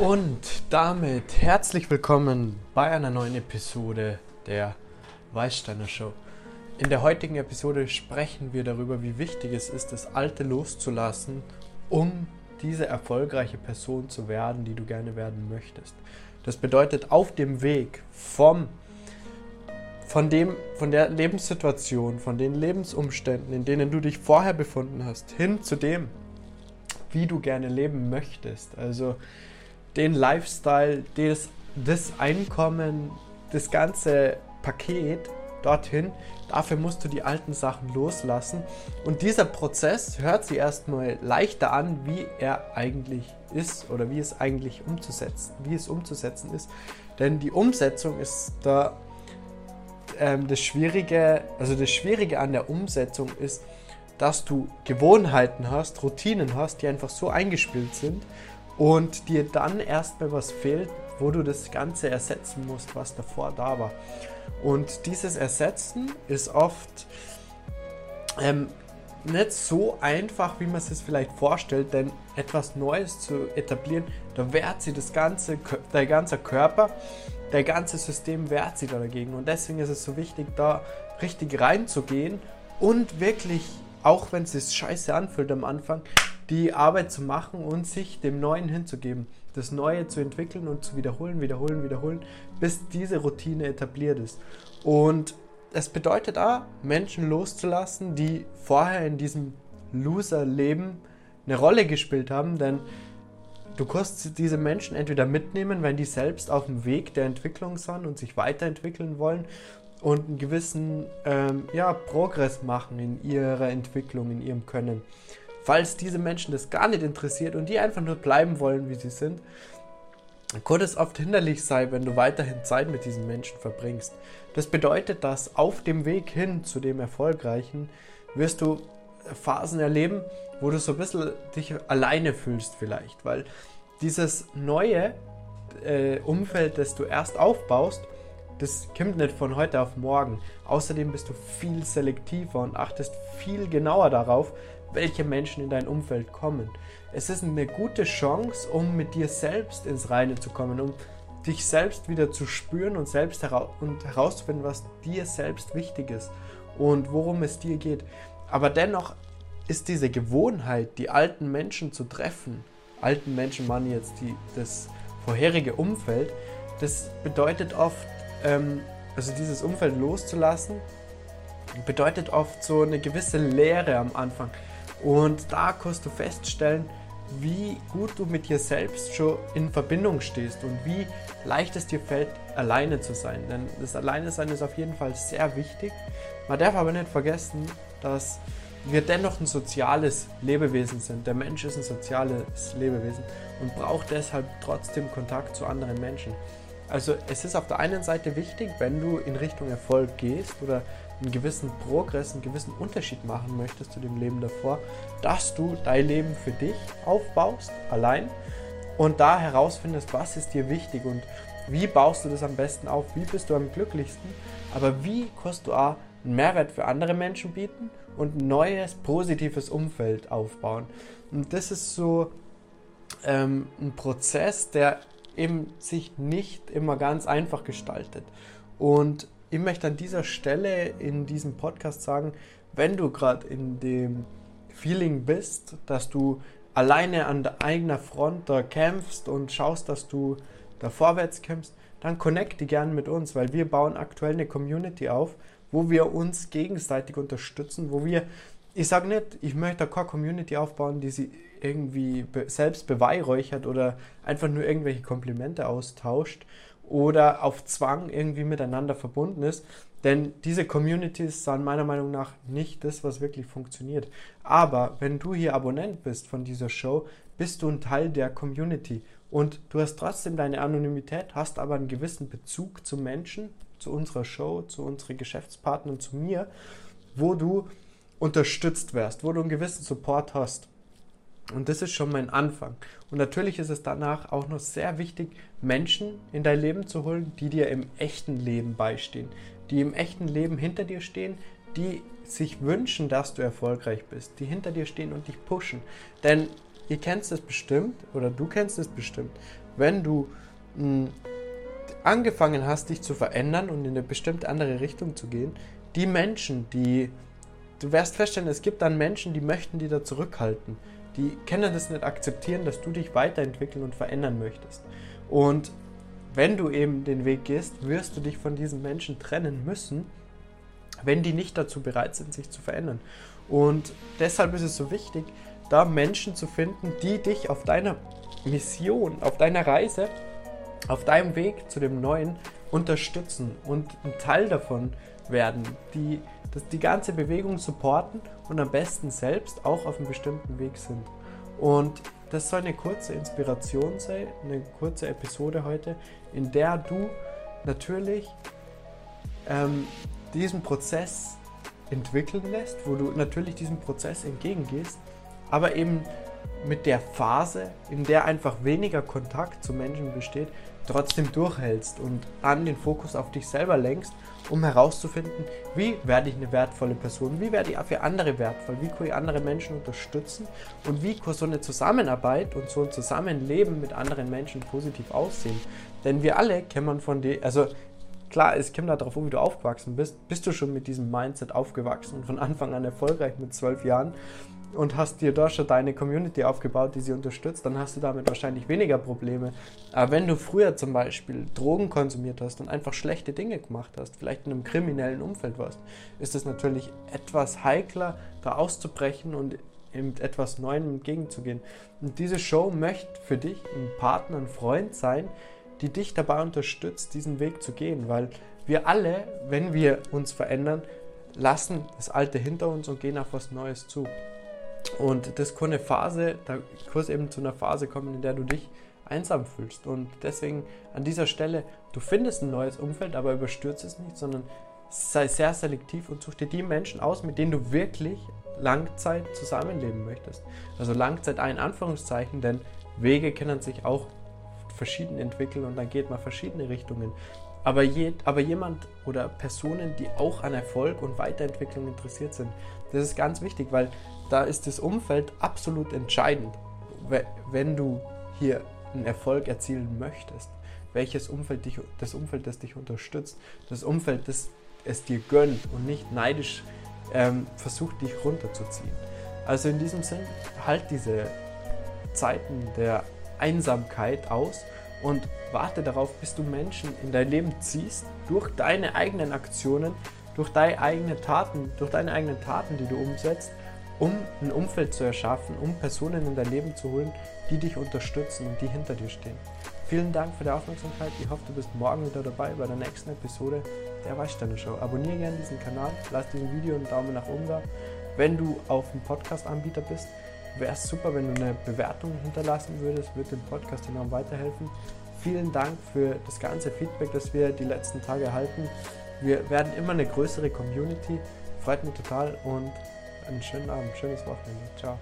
Und damit herzlich willkommen bei einer neuen Episode der Weißsteiner Show. In der heutigen Episode sprechen wir darüber, wie wichtig es ist, das Alte loszulassen, um diese erfolgreiche Person zu werden, die du gerne werden möchtest. Das bedeutet, auf dem Weg vom, von, dem, von der Lebenssituation, von den Lebensumständen, in denen du dich vorher befunden hast, hin zu dem, wie du gerne leben möchtest. Also den Lifestyle, das, das Einkommen, das ganze Paket dorthin. Dafür musst du die alten Sachen loslassen. Und dieser Prozess hört sich erstmal leichter an, wie er eigentlich ist oder wie es eigentlich umzusetzen, wie es umzusetzen ist. Denn die Umsetzung ist da ähm, das Schwierige, also das Schwierige an der Umsetzung ist, dass du Gewohnheiten hast, Routinen hast, die einfach so eingespielt sind und dir dann erstmal was fehlt, wo du das Ganze ersetzen musst, was davor da war. Und dieses Ersetzen ist oft ähm, nicht so einfach, wie man es sich vielleicht vorstellt, denn etwas Neues zu etablieren, da wehrt sich das ganze, der ganze Körper, der ganze System wehrt sich da dagegen. Und deswegen ist es so wichtig, da richtig reinzugehen und wirklich, auch wenn es sich scheiße anfühlt am Anfang, die Arbeit zu machen und sich dem Neuen hinzugeben. Das Neue zu entwickeln und zu wiederholen, wiederholen, wiederholen, bis diese Routine etabliert ist. Und es bedeutet auch, Menschen loszulassen, die vorher in diesem Loser-Leben eine Rolle gespielt haben, denn du kannst diese Menschen entweder mitnehmen, wenn die selbst auf dem Weg der Entwicklung sind und sich weiterentwickeln wollen und einen gewissen ähm, ja, Progress machen in ihrer Entwicklung, in ihrem Können falls diese Menschen das gar nicht interessiert und die einfach nur bleiben wollen, wie sie sind, kann es oft hinderlich sein, wenn du weiterhin Zeit mit diesen Menschen verbringst. Das bedeutet, dass auf dem Weg hin zu dem Erfolgreichen wirst du Phasen erleben, wo du so ein bisschen dich alleine fühlst vielleicht, weil dieses neue äh, Umfeld, das du erst aufbaust, das kommt nicht von heute auf morgen. Außerdem bist du viel selektiver und achtest viel genauer darauf, welche Menschen in dein Umfeld kommen. Es ist eine gute Chance, um mit dir selbst ins Reine zu kommen, um dich selbst wieder zu spüren und selbst hera und herauszufinden, was dir selbst wichtig ist und worum es dir geht. Aber dennoch ist diese Gewohnheit, die alten Menschen zu treffen, alten Menschen meinen jetzt die, das vorherige Umfeld, das bedeutet oft, ähm, also dieses Umfeld loszulassen, bedeutet oft so eine gewisse Leere am Anfang. Und da kannst du feststellen, wie gut du mit dir selbst schon in Verbindung stehst und wie leicht es dir fällt, alleine zu sein. Denn das Alleine sein ist auf jeden Fall sehr wichtig. Man darf aber nicht vergessen, dass wir dennoch ein soziales Lebewesen sind. Der Mensch ist ein soziales Lebewesen und braucht deshalb trotzdem Kontakt zu anderen Menschen. Also es ist auf der einen Seite wichtig, wenn du in Richtung Erfolg gehst oder einen gewissen Progress, einen gewissen Unterschied machen möchtest zu dem Leben davor, dass du dein Leben für dich aufbaust, allein, und da herausfindest, was ist dir wichtig und wie baust du das am besten auf, wie bist du am glücklichsten, aber wie kannst du auch einen Mehrwert für andere Menschen bieten und ein neues, positives Umfeld aufbauen. Und das ist so ähm, ein Prozess, der eben sich nicht immer ganz einfach gestaltet. Und ich möchte an dieser Stelle in diesem Podcast sagen, wenn du gerade in dem Feeling bist, dass du alleine an der eigenen Front da kämpfst und schaust, dass du da vorwärts kämpfst, dann connecte gern mit uns, weil wir bauen aktuell eine Community auf, wo wir uns gegenseitig unterstützen, wo wir, ich sage nicht, ich möchte keine Community aufbauen, die sie irgendwie selbst beweihräuchert oder einfach nur irgendwelche Komplimente austauscht, oder auf Zwang irgendwie miteinander verbunden ist. Denn diese Communities sind meiner Meinung nach nicht das, was wirklich funktioniert. Aber wenn du hier Abonnent bist von dieser Show, bist du ein Teil der Community und du hast trotzdem deine Anonymität, hast aber einen gewissen Bezug zu Menschen, zu unserer Show, zu unseren Geschäftspartnern, zu mir, wo du unterstützt wirst, wo du einen gewissen Support hast. Und das ist schon mein Anfang. Und natürlich ist es danach auch noch sehr wichtig, Menschen in dein Leben zu holen, die dir im echten Leben beistehen, die im echten Leben hinter dir stehen, die sich wünschen, dass du erfolgreich bist, die hinter dir stehen und dich pushen. Denn ihr kennt es bestimmt, oder du kennst es bestimmt, wenn du mh, angefangen hast, dich zu verändern und in eine bestimmte andere Richtung zu gehen, die Menschen, die, du wirst feststellen, es gibt dann Menschen, die möchten die da zurückhalten. Die können das nicht akzeptieren, dass du dich weiterentwickeln und verändern möchtest. Und wenn du eben den Weg gehst, wirst du dich von diesen Menschen trennen müssen, wenn die nicht dazu bereit sind, sich zu verändern. Und deshalb ist es so wichtig, da Menschen zu finden, die dich auf deiner Mission, auf deiner Reise, auf deinem Weg zu dem Neuen unterstützen und ein Teil davon werden, die das, die ganze Bewegung supporten und am besten selbst auch auf einem bestimmten Weg sind. Und das soll eine kurze Inspiration sein, eine kurze Episode heute, in der du natürlich ähm, diesen Prozess entwickeln lässt, wo du natürlich diesem Prozess entgegengehst, aber eben mit der Phase, in der einfach weniger Kontakt zu Menschen besteht, trotzdem durchhältst und an den Fokus auf dich selber lenkst, um herauszufinden, wie werde ich eine wertvolle Person, wie werde ich für andere wertvoll, wie kann ich andere Menschen unterstützen und wie kann so eine Zusammenarbeit und so ein Zusammenleben mit anderen Menschen positiv aussehen. Denn wir alle kennen von dir, also klar, es kommt darauf an, wie du aufgewachsen bist. Bist du schon mit diesem Mindset aufgewachsen und von Anfang an erfolgreich mit zwölf Jahren und hast dir da schon deine Community aufgebaut, die sie unterstützt, dann hast du damit wahrscheinlich weniger Probleme. Aber wenn du früher zum Beispiel Drogen konsumiert hast und einfach schlechte Dinge gemacht hast, vielleicht in einem kriminellen Umfeld warst, ist es natürlich etwas heikler, da auszubrechen und mit etwas Neuem entgegenzugehen. Und diese Show möchte für dich ein Partner, ein Freund sein, die dich dabei unterstützt, diesen Weg zu gehen, weil wir alle, wenn wir uns verändern, lassen das Alte hinter uns und gehen auf was Neues zu. Und das kann eine Phase, da kann es eben zu einer Phase kommen, in der du dich einsam fühlst. Und deswegen an dieser Stelle, du findest ein neues Umfeld, aber überstürze es nicht, sondern sei sehr selektiv und such dir die Menschen aus, mit denen du wirklich Langzeit zusammenleben möchtest. Also Langzeit ein Anführungszeichen, denn Wege können sich auch verschieden entwickeln und dann geht man verschiedene Richtungen. Aber, je, aber jemand oder Personen, die auch an Erfolg und Weiterentwicklung interessiert sind, das ist ganz wichtig, weil da ist das Umfeld absolut entscheidend. Wenn du hier einen Erfolg erzielen möchtest, welches Umfeld dich, das Umfeld, das dich unterstützt, das Umfeld, das es dir gönnt und nicht neidisch ähm, versucht, dich runterzuziehen. Also in diesem Sinn, halt diese Zeiten der Einsamkeit aus und warte darauf, bis du Menschen in dein Leben ziehst, durch deine eigenen Aktionen, durch deine eigenen Taten, durch deine eigenen Taten, die du umsetzt, um ein Umfeld zu erschaffen, um Personen in dein Leben zu holen, die dich unterstützen und die hinter dir stehen. Vielen Dank für die Aufmerksamkeit. Ich hoffe, du bist morgen wieder dabei bei der nächsten Episode der Weißsteine Show. Abonniere gerne diesen Kanal, lass diesem Video einen Daumen nach oben da. Wenn du auf dem Podcast-Anbieter bist, wäre es super, wenn du eine Bewertung hinterlassen würdest, würde dem Podcast enorm weiterhelfen. Vielen Dank für das ganze Feedback, das wir die letzten Tage erhalten. Wir werden immer eine größere Community. Freut mich total und einen schönen Abend, schönes Wochenende. Ciao.